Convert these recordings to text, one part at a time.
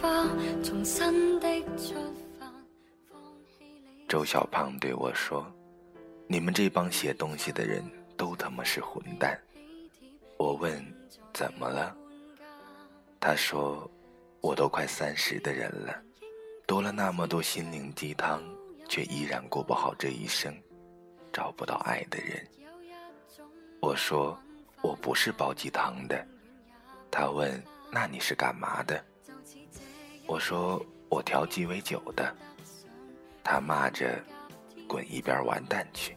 掉种过的花，重新的出发。周小胖对我说：“你们这帮写东西的人都他妈是混蛋。”我问：“怎么了？”他说：“我都快三十的人了，读了那么多心灵鸡汤，却依然过不好这一生，找不到爱的人。”我说：“我不是煲鸡汤的。”他问：“那你是干嘛的？”我说：“我调鸡尾酒的。”他骂着：“滚一边完蛋去！”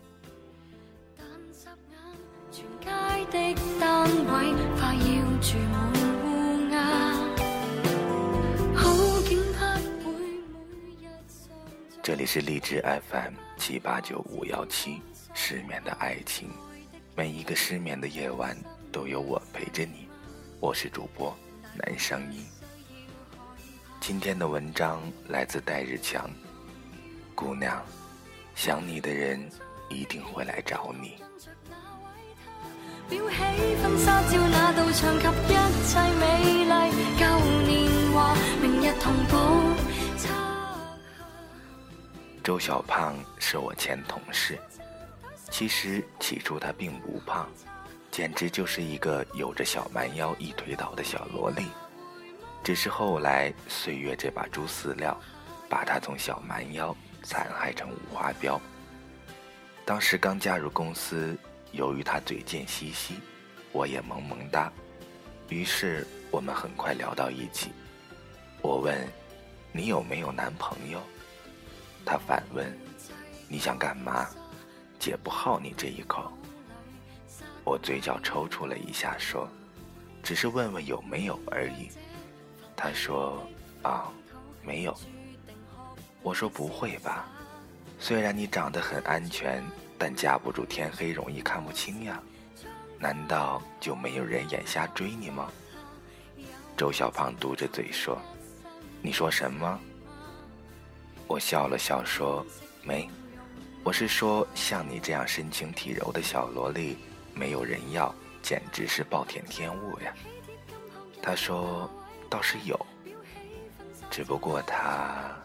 这里是荔枝 FM 七八九五幺七，失眠的爱情。每一个失眠的夜晚，都有我陪着你。我是主播南声音。今天的文章来自戴日强。姑娘，想你的人一定会来找你。周小胖是我前同事。其实起初他并不胖，简直就是一个有着小蛮腰、一推倒的小萝莉。只是后来岁月这把猪饲料，把他从小蛮腰残害成五花膘。当时刚加入公司，由于他嘴贱兮兮，我也萌萌哒，于是我们很快聊到一起。我问：“你有没有男朋友？”他反问：“你想干嘛？”姐不好你这一口，我嘴角抽搐了一下，说：“只是问问有没有而已。”他说：“啊，没有。”我说：“不会吧？虽然你长得很安全，但架不住天黑容易看不清呀。难道就没有人眼瞎追你吗？”周小胖嘟着嘴说：“你说什么？”我笑了笑说：“没。”我是说，像你这样身轻体柔的小萝莉，没有人要，简直是暴殄天物呀。他说：“倒是有，只不过他……”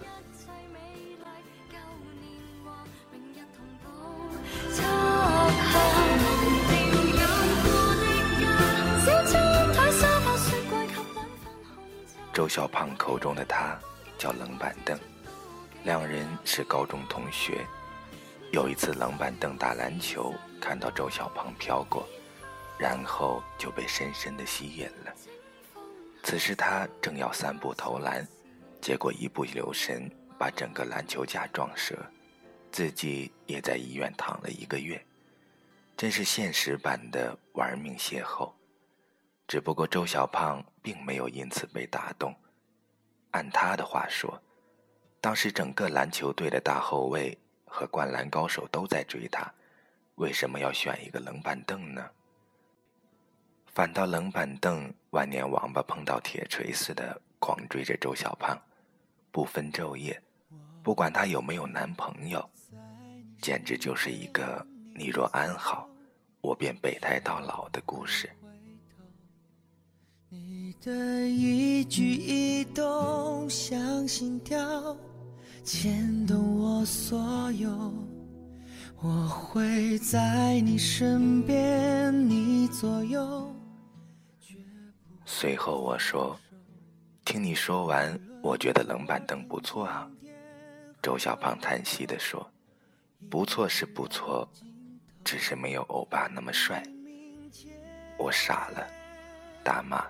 周小胖口中的他叫冷板凳，两人是高中同学。有一次，冷板凳打篮球，看到周小胖飘过，然后就被深深的吸引了。此时他正要三步投篮，结果一不留神把整个篮球架撞折，自己也在医院躺了一个月，真是现实版的玩命邂逅。只不过周小胖并没有因此被打动，按他的话说，当时整个篮球队的大后卫。和灌篮高手都在追他，为什么要选一个冷板凳呢？反倒冷板凳万年王八碰到铁锤似的狂追着周小胖，不分昼夜，不管他有没有男朋友，简直就是一个你若安好，我便备胎到老的故事。你的一举一动像心跳。牵动我所有，我会在你身边，你左右。随后我说：“听你说完，我觉得冷板凳不错啊。”周小胖叹息地说：“不错是不错，只是没有欧巴那么帅。”我傻了，大骂：“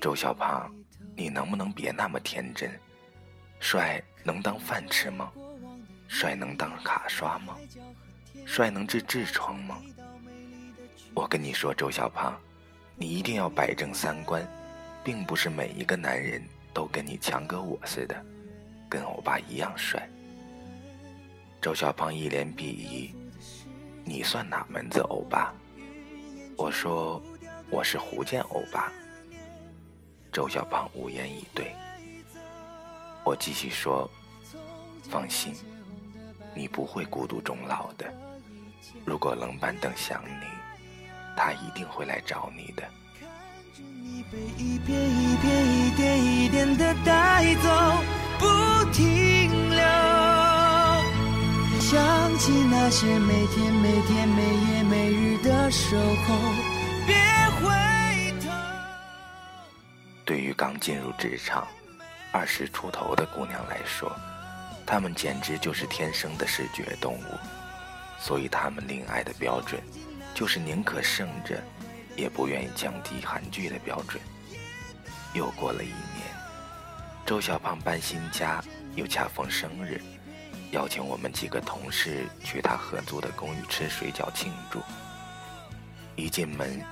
周小胖，你能不能别那么天真？帅。”能当饭吃吗？帅能当卡刷吗？帅能治痔疮吗？我跟你说，周小胖，你一定要摆正三观，并不是每一个男人都跟你强哥我似的，跟欧巴一样帅。周小胖一脸鄙夷：“你算哪门子欧巴？”我说：“我是福建欧巴。”周小胖无言以对。我继续说：“放心，你不会孤独终老的。如果冷板凳想你，他一定会来找你的。看着你被一片一片一点一点的带走，不停留。想起那些每天每天每夜每日的守候，别回头。对于刚进入职场、二十出头的姑娘来说，她们简直就是天生的视觉动物，所以她们恋爱的标准，就是宁可胜着。也不愿意降低韩剧的标准。又过了一年，周小胖搬新家，又恰逢生日，邀请我们几个同事去他合租的公寓吃水饺庆祝。一进门，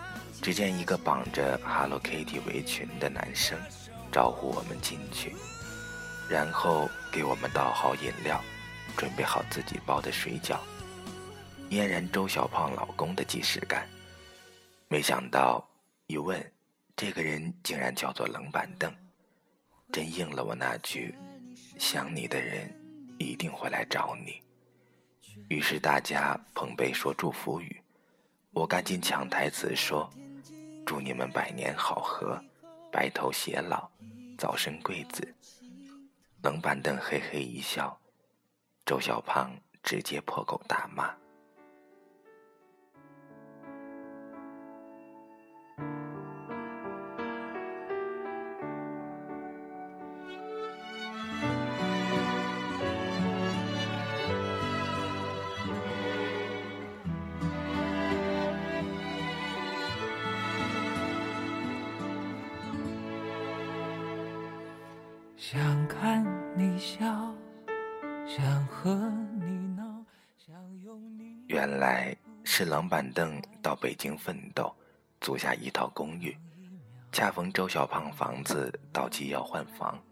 只见一个绑着 Hello Kitty 围裙的男生招呼我们进去，然后给我们倒好饮料，准备好自己包的水饺，俨然周小胖老公的即视感。没想到，一问，这个人竟然叫做冷板凳，真应了我那句：“想你的人一定会来找你。”于是大家捧杯说祝福语，我赶紧抢台词说：“祝你们百年好合，白头偕老，早生贵子。”冷板凳嘿嘿一笑，周小胖直接破口大骂。想看你笑，想和你闹，想拥你。原来是冷板凳到北京奋斗，租下一套公寓，恰逢周小胖房子到期要换房，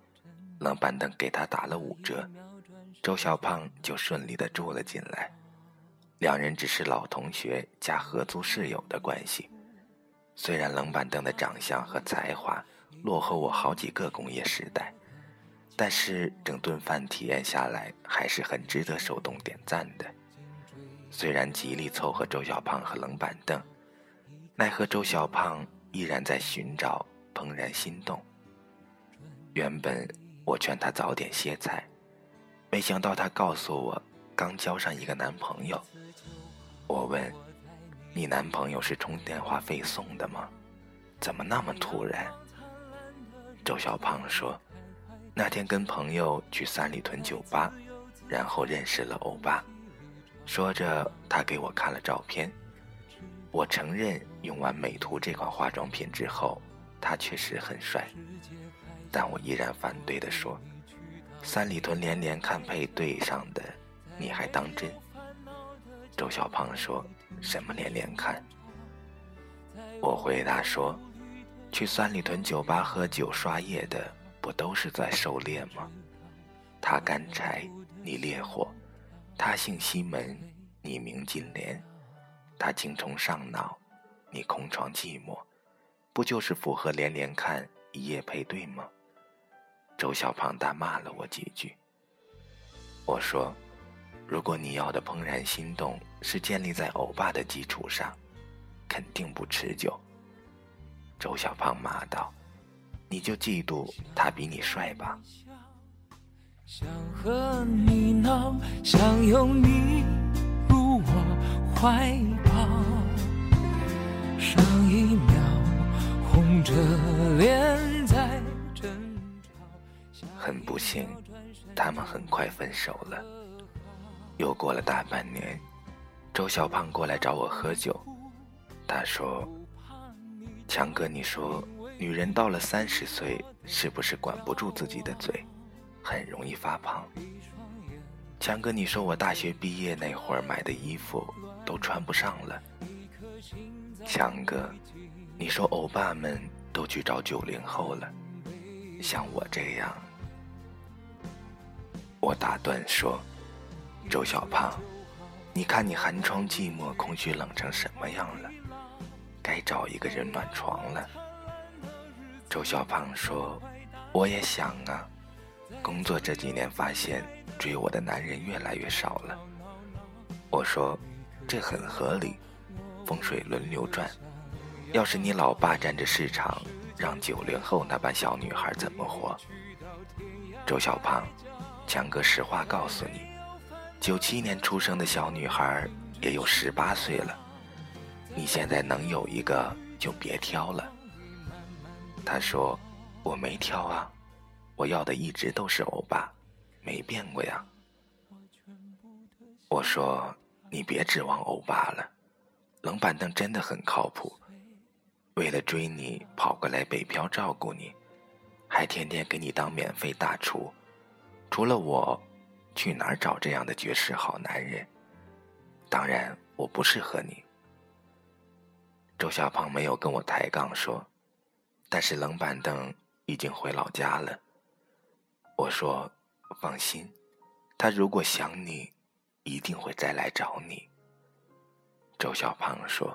冷板凳给他打了五折，周小胖就顺利的住了进来。两人只是老同学加合租室友的关系，虽然冷板凳的长相和才华落后我好几个工业时代。但是整顿饭体验下来还是很值得手动点赞的。虽然极力凑合周小胖和冷板凳，奈何周小胖依然在寻找怦然心动。原本我劝他早点歇菜，没想到他告诉我刚交上一个男朋友。我问：“你男朋友是充电话费送的吗？怎么那么突然？”周小胖说。那天跟朋友去三里屯酒吧，然后认识了欧巴。说着，他给我看了照片。我承认，用完美图这款化妆品之后，他确实很帅。但我依然反对的说：“三里屯连连看配对上的，你还当真？”周小胖说：“什么连连看？”我回答说：“去三里屯酒吧喝酒刷夜的。”不都是在狩猎吗？他干柴，你烈火；他姓西门，你名金莲；他精虫上脑，你空床寂寞，不就是符合连连看一夜配对吗？周小胖大骂了我几句。我说：“如果你要的怦然心动是建立在欧巴的基础上，肯定不持久。”周小胖骂道。你就嫉妒他比你帅吧。想和你闹，想拥你入我怀抱。上一秒红着脸在争吵。很不幸，他们很快分手了。又过了大半年，周小胖过来找我喝酒，他说：“强哥，你说。”女人到了三十岁，是不是管不住自己的嘴，很容易发胖？强哥，你说我大学毕业那会儿买的衣服都穿不上了。强哥，你说欧巴们都去找九零后了，像我这样，我打断说：“周小胖，你看你寒窗寂寞、空虚冷成什么样了？该找一个人暖床了。”周小胖说：“我也想啊，工作这几年发现追我的男人越来越少了。”我说：“这很合理，风水轮流转。”要是你老爸占着市场，让九零后那帮小女孩怎么活？周小胖，强哥实话告诉你，九七年出生的小女孩也有十八岁了。你现在能有一个就别挑了。他说：“我没挑啊，我要的一直都是欧巴，没变过呀。”我说：“你别指望欧巴了，冷板凳真的很靠谱，为了追你跑过来北漂照顾你，还天天给你当免费大厨。除了我，去哪儿找这样的绝世好男人？当然，我不适合你。”周小胖没有跟我抬杠说，但是冷板凳已经回老家了。我说：“放心，他如果想你，一定会再来找你。”周小胖说：“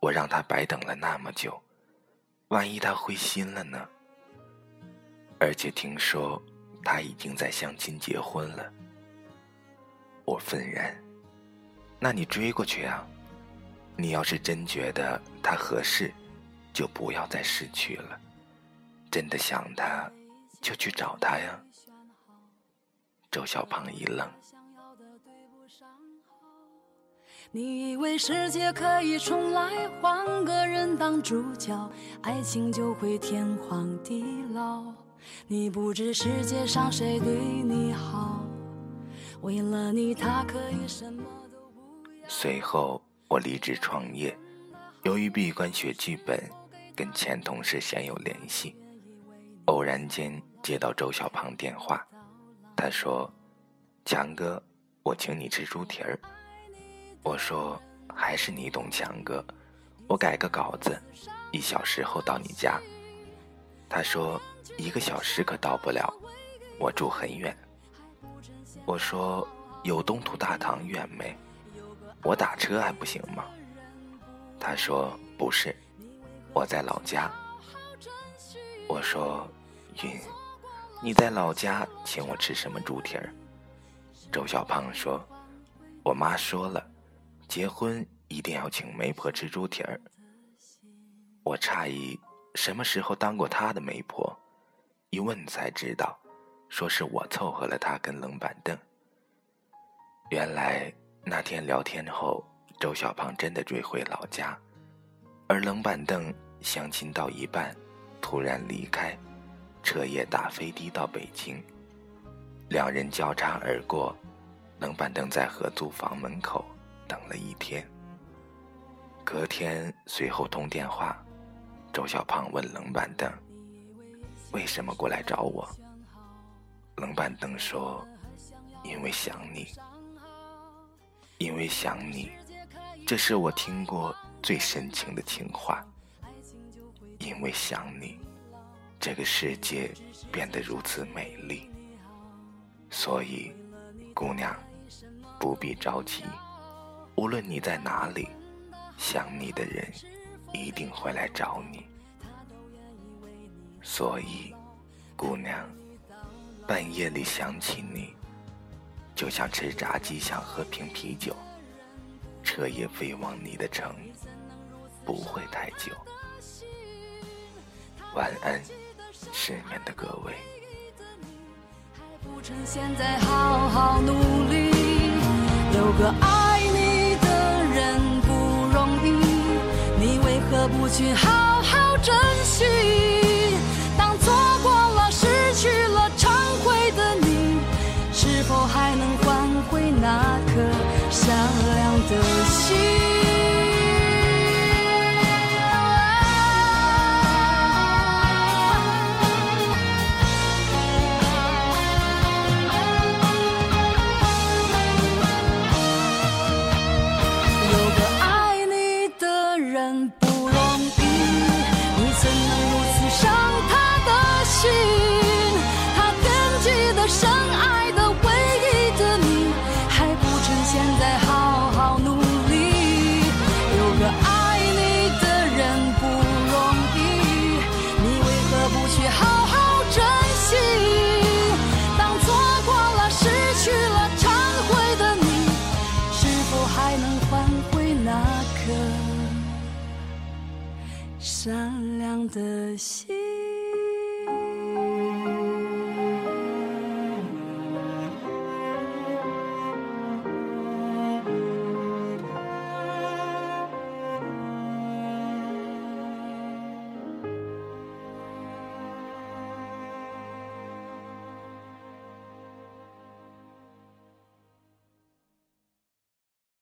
我让他白等了那么久，万一他灰心了呢？而且听说他已经在相亲结婚了。”我愤然：“那你追过去啊？”你要是真觉得他合适，就不要再失去了。真的想他，就去找他呀。周小胖一愣。你以为世界可以重来，换个人当主角，爱情就会天荒地老。你不知世界上谁对你好，为了你他可以什么都不要。随后。我离职创业，由于闭关学剧本，跟前同事鲜有联系。偶然间接到周小胖电话，他说：“强哥，我请你吃猪蹄儿。”我说：“还是你懂强哥，我改个稿子，一小时后到你家。”他说：“一个小时可到不了，我住很远。”我说：“有东土大唐远没？”我打车还不行吗？他说不是，我在老家。我说云，你在老家请我吃什么猪蹄儿？周小胖说，我妈说了，结婚一定要请媒婆吃猪蹄儿。我诧异，什么时候当过他的媒婆？一问才知道，说是我凑合了他跟冷板凳。原来。那天聊天后，周小胖真的追回老家，而冷板凳相亲到一半，突然离开，彻夜打飞的到北京。两人交叉而过，冷板凳在合租房门口等了一天。隔天随后通电话，周小胖问冷板凳：“为什么过来找我？”冷板凳说：“因为想你。”因为想你，这是我听过最深情的情话。因为想你，这个世界变得如此美丽。所以，姑娘，不必着急，无论你在哪里，想你的人一定会来找你。所以，姑娘，半夜里想起你。就像吃炸鸡想喝瓶啤酒，彻夜飞往你的城，不会太久。晚安，失眠的各位。还你，还不趁现在好好努力。有个爱你的人不容易，你为何不去好好珍惜？当错过了，失去了，忏悔的你，是否还能换回那颗善良的心？善良的心。